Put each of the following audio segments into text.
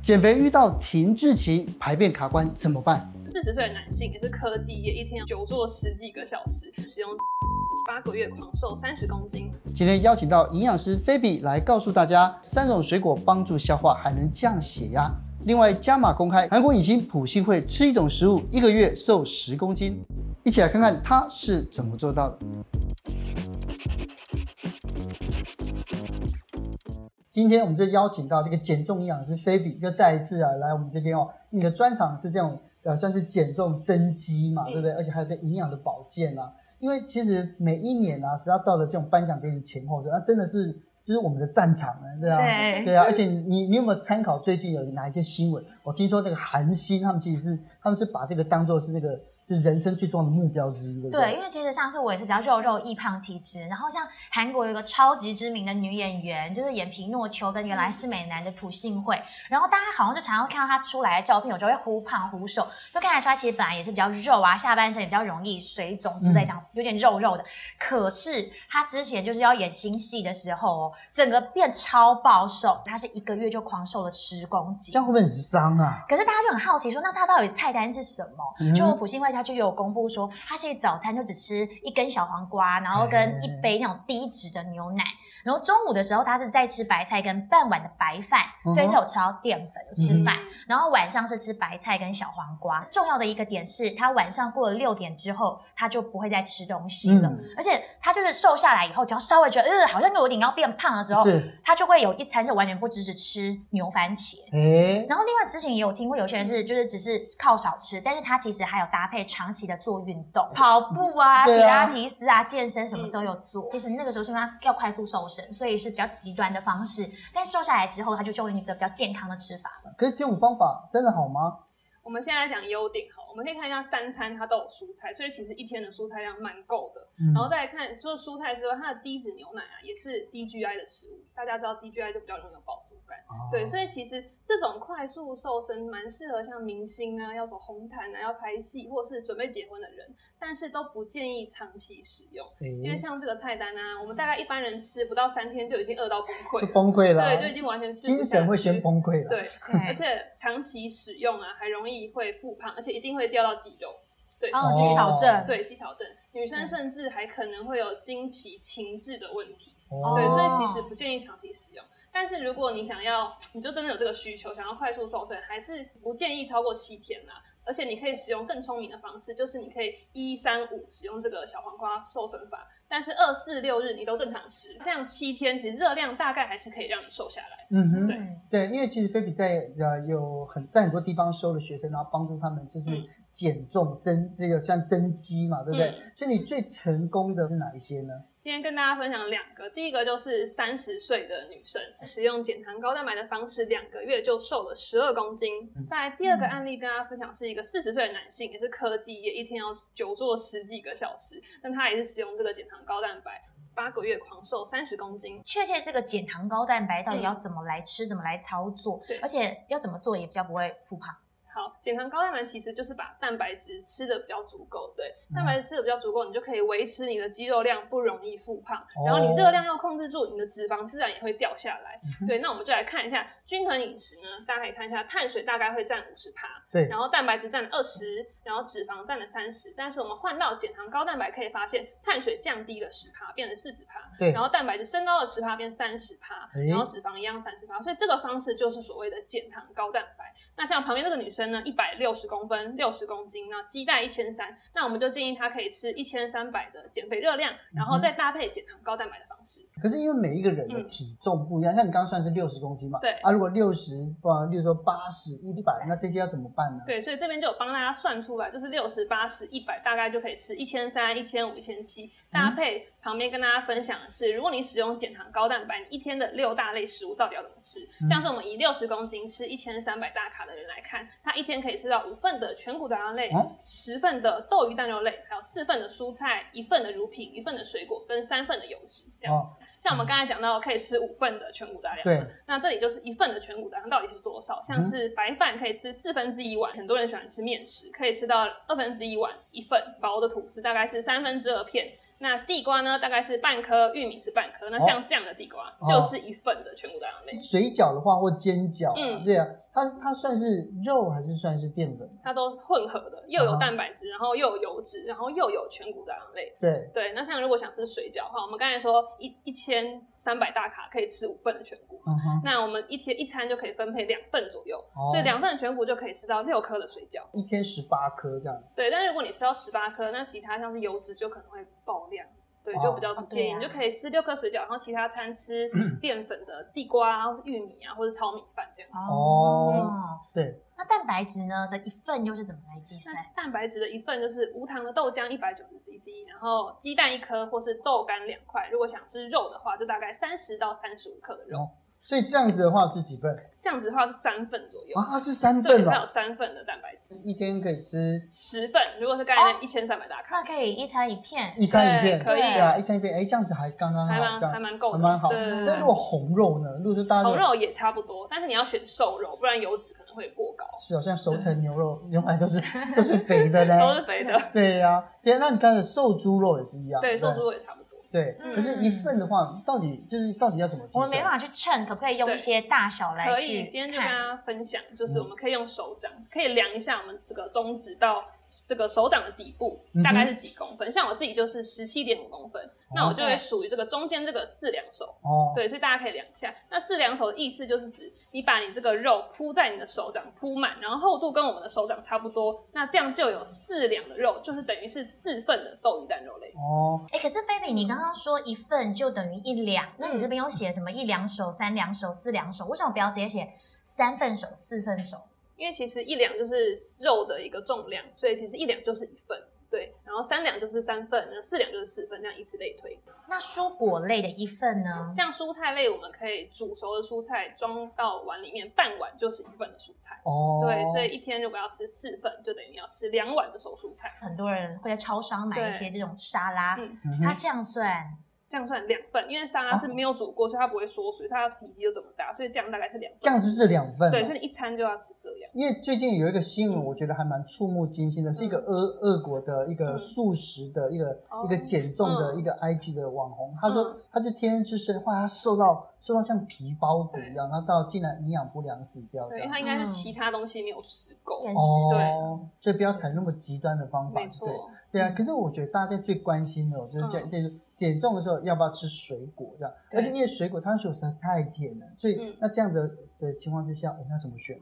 减肥遇到停滞期，排便卡关怎么办？四十岁的男性也是科技业，一天久坐十几个小时，使用八个月狂瘦三十公斤。今天邀请到营养师菲比来告诉大家，三种水果帮助消化，还能降血压。另外加码公开，韩国影星朴信惠吃一种食物，一个月瘦十公斤。一起来看看他是怎么做到的。今天我们就邀请到这个减重营养师菲比，就再一次啊来我们这边哦。你的专长是这种呃，算是减重增肌嘛，对不对？而且还有这营养的保健啊。因为其实每一年啊，只要到了这种颁奖典礼前后，那真的是就是我们的战场了，对啊，对，对啊。而且你你有没有参考最近有哪一些新闻？我听说这个韩星他们其实是他们是把这个当做是那个。是人生最重要的目标之一，对不对？对，因为其实上次我也是比较肉肉易胖体质，然后像韩国有一个超级知名的女演员，就是演皮诺丘跟原来是美男的朴信惠，然后大家好像就常常会看到她出来的照片，有时候会忽胖忽瘦，就看得出来其实本来也是比较肉啊，下半身也比较容易水肿之类这样，有点肉肉的。嗯、可是她之前就是要演新戏的时候哦，整个变超暴瘦，她是一个月就狂瘦了十公斤，这样会不会很伤啊？可是大家就很好奇说，那她到底菜单是什么？嗯、就朴信惠。他就有公布说，他其实早餐就只吃一根小黄瓜，然后跟一杯那种低脂的牛奶。然后中午的时候，他是在吃白菜跟半碗的白饭，所以是有吃到淀粉，有吃饭。然后晚上是吃白菜跟小黄瓜。重要的一个点是，他晚上过了六点之后，他就不会再吃东西了。而且他就是瘦下来以后，只要稍微觉得呃好像有点要变胖的时候，他就会有一餐是完全不只是吃牛番茄。然后另外之前也有听过有些人是就是只是靠少吃，但是他其实还有搭配长期的做运动，跑步啊、皮拉提斯啊、健身什么都有做。其实那个时候是因为他要快速瘦。所以是比较极端的方式，但瘦下来之后，他就用一个比较健康的吃法了。可是这种方法真的好吗？我们现在来讲优点哈，我们可以看一下三餐它都有蔬菜，所以其实一天的蔬菜量蛮够的。嗯、然后再来看除了蔬菜之外，它的低脂牛奶啊也是低 GI 的食物。大家知道低 GI 就比较容易有饱足感，哦、对，所以其实这种快速瘦身蛮适合像明星啊、要走红毯啊、要拍戏或是准备结婚的人，但是都不建议长期使用，欸、因为像这个菜单啊，我们大概一般人吃不到三天就已经饿到崩溃，就崩溃了，对，就已经完全吃精神会先崩溃了，对，而且长期使用啊还容易。会复胖，而且一定会掉到肌肉。对，哦，肌少症，对，肌少症，女生甚至还可能会有经期停滞的问题。哦，对，所以其实不建议长期使用。但是如果你想要，你就真的有这个需求，想要快速瘦身，还是不建议超过七天啦。而且你可以使用更聪明的方式，就是你可以一三五使用这个小黄瓜瘦身法，但是二四六日你都正常吃，这样七天其实热量大概还是可以让你瘦下来。嗯哼，对对，因为其实菲比在呃有很在很多地方收了学生，然后帮助他们就是减重增这个像增肌嘛，对不对？嗯、所以你最成功的是哪一些呢？今天跟大家分享两个，第一个就是三十岁的女生使用减糖高蛋白的方式，两个月就瘦了十二公斤。再来第二个案例跟大家分享是一个四十岁的男性，也是科技业，一天要久坐十几个小时，但他也是使用这个减糖高蛋白，八个月狂瘦三十公斤。确切这个减糖高蛋白到底要怎么来吃，嗯、怎么来操作？对，而且要怎么做也比较不会复胖。好，减糖高蛋白其实就是把蛋白质吃的比较足够，对，蛋白质吃的比较足够，你就可以维持你的肌肉量，不容易复胖。然后你热量要控制住，你的脂肪自然也会掉下来。对，那我们就来看一下均衡饮食呢，大家可以看一下，碳水大概会占五十趴，对，然后蛋白质占了二十，然后脂肪占了三十。但是我们换到减糖高蛋白，可以发现碳水降低了十趴，变成四十趴，对，然后蛋白质升高了十趴，变三十趴，然后脂肪一样三十趴。所以这个方式就是所谓的减糖高蛋白。那像旁边这个女生呢，一百六十公分，六十公斤，那基代一千三，那我们就建议他可以吃一千三百的减肥热量，然后再搭配减糖高蛋白的方式。可是因为每一个人的体重不一样，嗯、像你刚刚算是六十公斤嘛，对啊，如果六十，不，例如说八十、一百，那这些要怎么办呢？对，所以这边就有帮大家算出来，就是六十、八十、一百，大概就可以吃一千三、一千五、一千七，搭配旁边跟大家分享的是，如果你使用减糖高蛋白，你一天的六大类食物到底要怎么吃？嗯、像是我们以六十公斤吃一千三百大卡的人来看。他一天可以吃到五份的全谷杂粮类，十、啊、份的豆鱼蛋肉类，还有四份的蔬菜，一份的乳品，一份的水果，跟三份的油脂，这样子。哦、像我们刚才讲到，可以吃五份的全谷杂粮，对。那这里就是一份的全谷杂粮到底是多少？像是白饭可以吃四分之一碗，很多人喜欢吃面食，可以吃到二分之一碗，一份薄的吐司大概是三分之二片。那地瓜呢，大概是半颗，玉米是半颗。那像这样的地瓜，哦、就是一份的全谷杂粮类。水饺的话，或煎饺，嗯，对啊，它它算是肉还是算是淀粉？它都混合的，又有蛋白质，然后又有油脂，然后又有全谷杂粮类。对对，那像如果想吃水饺的话，我们刚才说一一千三百大卡可以吃五份的全谷，嗯，那我们一天一餐就可以分配两份左右，哦所以两份的全谷就可以吃到六颗的水饺。一天十八颗这样。对，但是如果你吃到十八颗，那其他像是油脂就可能会爆量。对，哦就比较不建议，你就可以吃六颗水饺，然后其他餐吃 淀粉的地瓜啊，或是玉米啊，或者糙米饭这样子。哦对，那蛋白质呢的一份又是怎么来计算？蛋白质的一份就是无糖的豆浆一百九十 CC，然后鸡蛋一颗或是豆干两块。如果想吃肉的话，就大概三十到三十五克的肉。哦所以这样子的话是几份？这样子的话是三份左右。啊，是三对，份它有哦，三份的蛋白质，一天可以吃十份。如果是刚才那一千三百大卡，那可以一餐一片，一餐一片，可以对啊，一餐一片，哎，这样子还刚刚好，还蛮这样还蛮够的，还蛮好。对对对但如果红肉呢？如果是大家红肉也差不多，但是你要选瘦肉，不然油脂可能会过高。是好像熟成牛肉原来都是 都是肥的都是，肥的，对呀，对，那你刚才瘦猪肉也是一样，对，瘦猪肉也差不多。对，嗯可是一份的话，到底就是到底要怎么计算？我们没办法去称，可不可以用一些大小来可去以，今天就跟大看？家分享，就是我们可以用手掌，可以量一下我们这个中指到这个手掌的底部大概是几公分。像我自己就是十七点五公分，那我就会属于这个中间这个四两手。哦，对，所以大家可以量一下。那四两手的意思就是指你把你这个肉铺在你的手掌铺满，然后厚度跟我们的手掌差不多，那这样就有四两的肉，就是等于是四份的豆鱼蛋肉类。哦，哎，可是菲比，你刚刚说一份就等于一两，那你这边有写什么一两手、三两手、四两手？为什么不要直接写三份手、四份手？因为其实一两就是肉的一个重量，所以其实一两就是一份。对，然后三两就是三份，那四两就是四份，这样以此类推。那蔬果类的一份呢？像蔬菜类，我们可以煮熟的蔬菜装到碗里面，半碗就是一份的蔬菜。哦，对，所以一天如果要吃四份，就等于要吃两碗的熟蔬菜。很多人会在超商买一些这种沙拉，嗯它这样算这样算两份，因为沙拉是没有煮过，所以它不会缩水，它的体积就这么大，所以这样大概是两份。这样子是两份哦，对，所以你一餐就要吃这样。因为最近有一个新闻，嗯。我觉得还蛮触目惊心的，是一个俄俄国的一个素食的一个、哦一个减重的嗯。一个 IG 的网红，他说嗯。他就天天吃生，后来他瘦到瘦到像皮包骨一样，那到竟然营养不良死掉这对，因为样。它应该是其他东西没有吃够。嗯哦，所以不要采那么极端的方法。对对啊，可是我觉得大家最关心的，就是这嗯就是减重的时候要不要吃水果这样，而且因为水果它的水果实在太甜了，所以嗯那这样子的情况之下，我们要怎么选？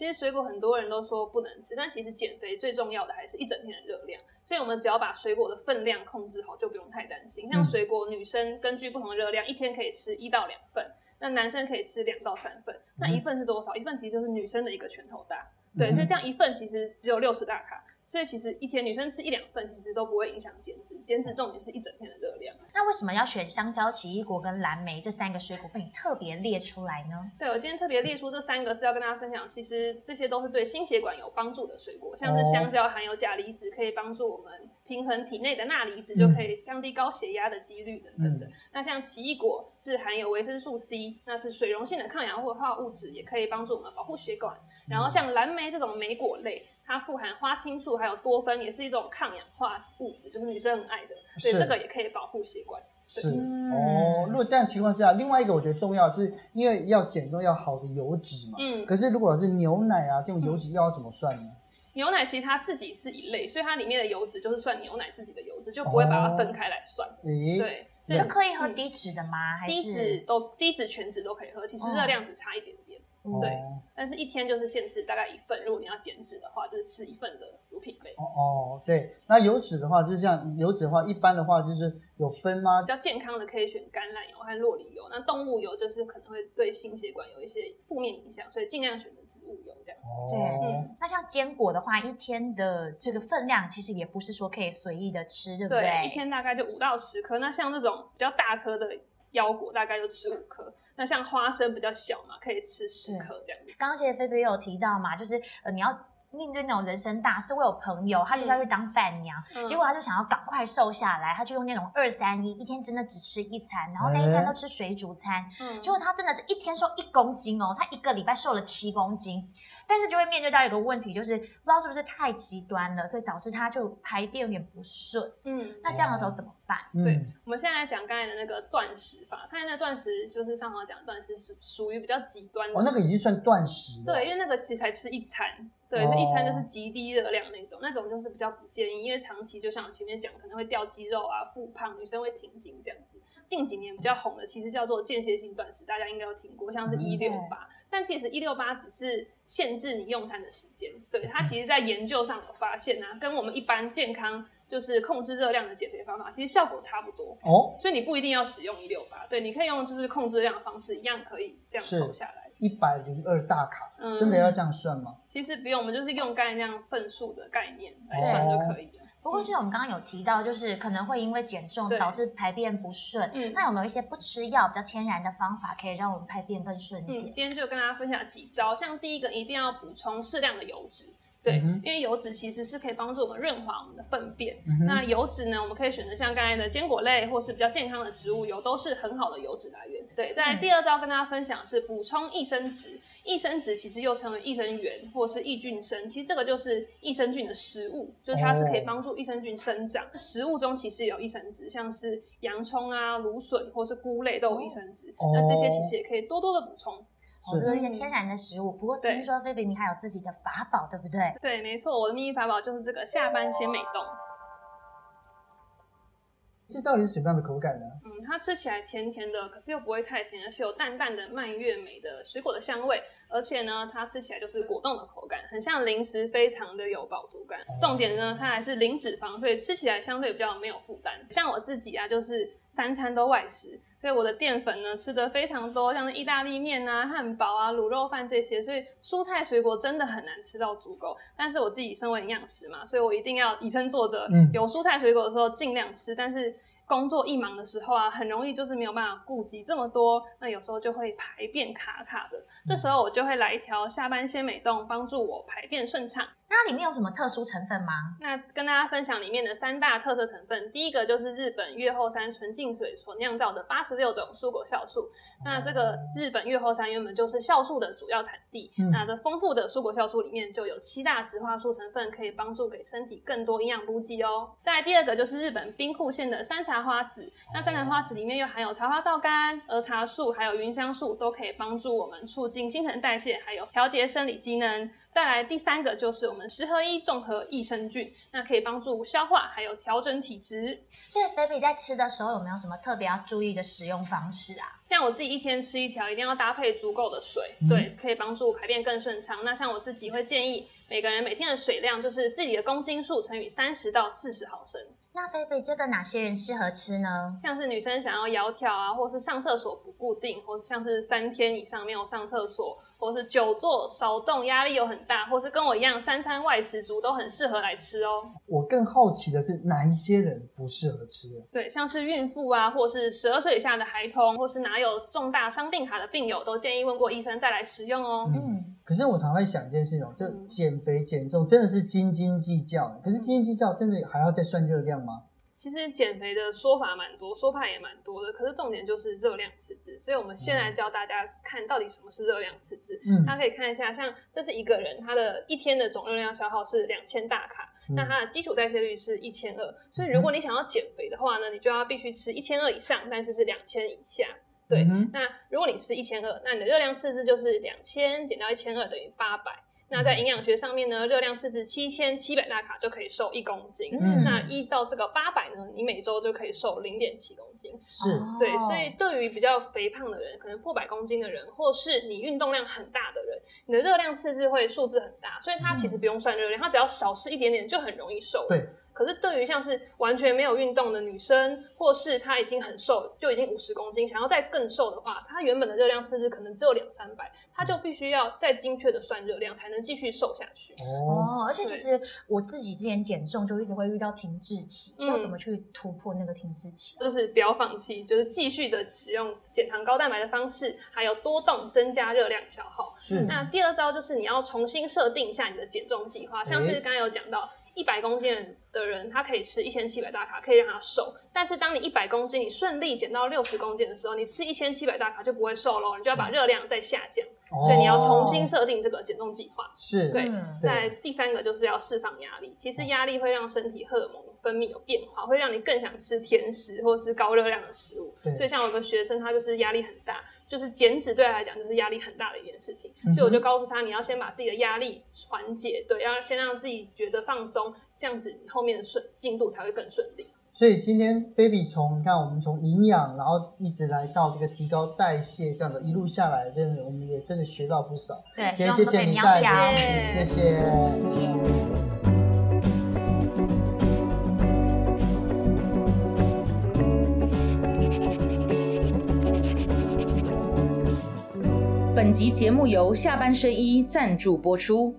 其实水果很多人都说不能吃，但其实减肥最重要的还是一整天的热量，所以我们只要把水果的分量控制好，就不用太担心。像水果，女生根据不同的热量，一天可以吃一到两份，那男生可以吃两到三份。那一份是多少？一份其实就是女生的一个拳头大，对，嗯所以这样一份其实只有六十大卡。所以其实一天女生吃一两份，其实都不会影响减脂。减脂重点是一整天的热量。那为什么要选香蕉、奇异果跟蓝莓这三个水果被你特别列出来呢？对，我今天特别列出这三个是要跟大家分享，其实这些都是对心血管有帮助的水果，像是香蕉含有钾离子，可以帮助我们平衡体内的钠离子，就可以降低高血压的几率等等的。嗯那像奇异果是含有维生素 C，那是水溶性的抗氧化物质，也可以帮助我们保护血管。然后像蓝莓这种莓果类，它富含花青素还有多酚，也是一种抗氧化物质，就是女生很爱的，所以这个也可以保护血管。是、嗯哦，如果这样情况下，另外一个我觉得重要，就是因为要减重要好的油脂嘛。嗯，可是如果是牛奶啊这种油脂，要怎么算呢？牛奶其实它自己是一类，所以它里面的油脂就是算牛奶自己的油脂，就不会把它分开来算。诶，对，所以可以喝低脂的吗？还低脂都低脂全脂都可以喝，其实热量只差一点点。哦对但是一天就是限制大概一份，如果你要减脂的话，就是吃一份的乳品类。哦哦，对，那油脂的话，就是像油脂的话，一般的话就是有分吗比？较健康的可以选橄榄油和洛梨油，那动物油就是可能会对心血管有一些负面影响，所以尽量选择植物油这样子。哦，嗯那像坚果的话，一天的这个分量其实也不是说可以随意的吃，对不对？一天大概就五到十颗。那像这种比较大颗的腰果，大概就吃五颗。那像花生比较小嘛，可以吃十颗这样子。刚刚其实菲菲有提到嘛，就是呃你要面对那种人生大事，我有朋友，他就是要去当伴娘，嗯、结果他就想要赶快瘦下来，他就用那种二三一，一天真的只吃一餐，然后那一餐都吃水煮餐，嗯、结果他真的是一天瘦一公斤哦，他一个礼拜瘦了七公斤。但是就会面对到一个问题，就是不知道是不是太极端了，所以导致他就排便有点不顺。嗯，那这样的时候怎么办？嗯、对，我们现在来讲刚才的那个断食法，刚才那个断食就是上华讲断食是属于比较极端的。哦，那个已经算断食了。对，因为那个其实才吃一餐，对，那、哦、一餐就是极低热量那种，那种就是比较不建议，因为长期就像我前面讲，可能会掉肌肉啊、复胖，女生会停经这样子。近几年比较红的其实叫做间歇性断食，大家应该有听过，像是一六八。但其实一六八只是限制你用餐的时间，对，它其实在研究上有发现啊，跟我们一般健康就是控制热量的减肥方法，其实效果差不多哦。所以你不一定要使用一六八，对，你可以用就是控制量的方式，一样可以这样瘦下来。一百零二大卡，嗯，真的要这样算吗？其实不用，我们就是用刚才那样份数的概念来算就可以了。不过，其实我们刚刚有提到，就是可能会因为减重导致排便不顺。嗯，那有没有一些不吃药、比较天然的方法，可以让我们排便更顺一点？嗯，今天就跟大家分享几招，像第一个，一定要补充适量的油脂。对，因为油脂其实是可以帮助我们润滑我们的粪便。嗯、那油脂呢，我们可以选择像刚才的坚果类，或是比较健康的植物油，都是很好的油脂来源。对，再来第二招跟大家分享是补充益生质。益生质其实又称为益生元，或是益菌生。其实这个就是益生菌的食物，就是它是可以帮助益生菌生长。哦、食物中其实有益生质，像是洋葱啊、芦笋或是菇类都有益生质。哦、那这些其实也可以多多的补充。我做一些天然的食物，不过听说菲比你还有自己的法宝，对不对？对，没错，我的秘密法宝就是这个下班先美冻。这到底是什么样的口感呢？嗯，它吃起来甜甜的，可是又不会太甜，而是有淡淡的蔓越莓的水果的香味，而且呢，它吃起来就是果冻的口感，很像零食，非常的有饱足感。重点呢，它还是零脂肪，所以吃起来相对比较没有负担。像我自己啊，就是三餐都外食。所以我的淀粉呢，吃得非常多，像是意大利面啊、汉堡啊、卤肉饭这些，所以蔬菜水果真的很难吃到足够。但是我自己身为营养师嘛，所以我一定要以身作则，有蔬菜水果的时候尽量吃，但是。工作一忙的时候啊，很容易就是没有办法顾及这么多，那有时候就会排便卡卡的。这时候我就会来一条下班鲜美冻，帮助我排便顺畅。那里面有什么特殊成分吗？那跟大家分享里面的三大特色成分，第一个就是日本越后山纯净水所酿造的八十六种蔬果酵素。那这个日本越后山原本就是酵素的主要产地，嗯、那这丰富的蔬果酵素里面就有七大植化素成分，可以帮助给身体更多营养补给哦。再来第二个就是日本兵库县的山茶花籽，那山茶花籽里面又含有茶花皂苷、儿茶素，还有芸香素，都可以帮助我们促进新陈代谢，还有调节生理机能。再来第三个就是我们十合一综合益生菌，那可以帮助消化，还有调整体质。所以菲比在吃的时候有没有什么特别要注意的使用方式啊？像我自己一天吃一条，一定要搭配足够的水，嗯、对，可以帮助排便更顺畅。那像我自己会建议每个人每天的水量就是自己的公斤数乘以三十到四十毫升。那菲比这个哪些人适合吃呢？像是女生想要窈窕啊，或是上厕所不固定，或像是三天以上没有上厕所。或是久坐少动，压力又很大，或是跟我一样三餐外食族，都很适合来吃哦。我更好奇的是，哪一些人不适合吃？对，像是孕妇啊，或是十二岁以下的孩童，或是拿有重大伤病卡的病友，都建议问过医生再来使用哦。嗯，可是我常在想一件事哦，就减肥减重真的是斤斤计较，可是斤斤计较真的还要再算热量吗？其实减肥的说法蛮多，说派也蛮多的，可是重点就是热量赤字。所以我们先来教大家看到底什么是热量赤字。嗯，大家可以看一下，像这是一个人，他的一天的总热量消耗是两千大卡，嗯、那他的基础代谢率是一千二。所以如果你想要减肥的话呢，你就要必须吃一千二以上，但是是两千以下。对，嗯、那如果你吃一千二，那你的热量赤字就是两千减掉一千二等于八百。那在营养学上面呢，热量赤字七千七百大卡就可以瘦一公斤。嗯，那一到这个八百呢，你每周就可以瘦零点七公斤。是，对，所以对于比较肥胖的人，可能破百公斤的人，或是你运动量很大的人，你的热量赤字会数字很大，所以它其实不用算热量，它只要少吃一点点就很容易瘦。对。可是对于像是完全没有运动的女生，或是她已经很瘦，就已经五十公斤，想要再更瘦的话，她原本的热量赤字可能只有两三百，她就必须要再精确的算热量，才能继续瘦下去。哦，而且其实我自己之前减重就一直会遇到停滞期，嗯、要怎么去突破那个停滞期？就是不要要放弃，就是继续的使用减糖高蛋白的方式，还有多动增加热量消耗。是。那第二招就是你要重新设定一下你的减重计划，像是刚才有讲到。一百公斤的人，他可以吃一千七百大卡，可以让他瘦。但是当你一百公斤，你顺利减到六十公斤的时候，你吃一千七百大卡就不会瘦喽，你就要把热量再下降。嗯、所以你要重新设定这个减重计划。是，对。在第三个就是要释放压力。其实压力会让身体荷尔蒙分泌有变化，会让你更想吃甜食或是高热量的食物。所以像有个学生，他就是压力很大。就是减脂对他来讲就是压力很大的一件事情，嗯、所以我就告诉他，你要先把自己的压力缓解，对，要先让自己觉得放松，这样子你后面的顺进度才会更顺利。所以今天菲比从你看我们从营养，然后一直来到这个提高代谢，这样的一路下来，真的我们也真的学到不少。对，今天谢谢你带来，谢谢。本集节目由下半身衣赞助播出。